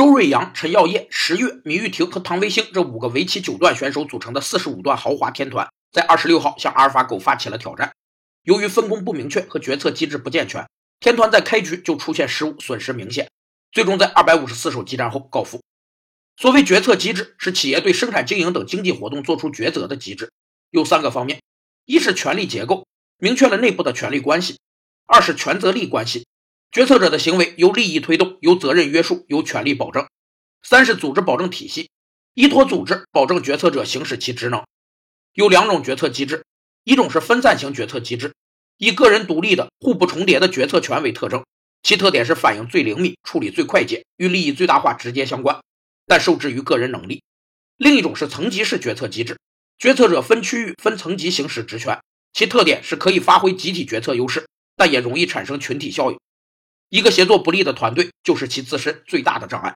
周瑞阳、陈耀业、石月、米玉婷和唐维星这五个为期九段选手组成的四十五段豪华天团，在二十六号向阿尔法狗发起了挑战。由于分工不明确和决策机制不健全，天团在开局就出现失误，损失明显，最终在二百五十四手激战后告负。所谓决策机制，是企业对生产经营等经济活动做出抉择的机制，有三个方面：一是权力结构，明确了内部的权力关系；二是权责利关系，决策者的行为由利益推动，由责任约束，由权力保证；三是组织保证体系，依托组织保证决策者行使其职能。有两种决策机制，一种是分散型决策机制，以个人独立的、互不重叠的决策权为特征，其特点是反应最灵敏，处理最快捷，与利益最大化直接相关。但受制于个人能力。另一种是层级式决策机制，决策者分区域、分层级行使职权，其特点是可以发挥集体决策优势，但也容易产生群体效应。一个协作不利的团队就是其自身最大的障碍。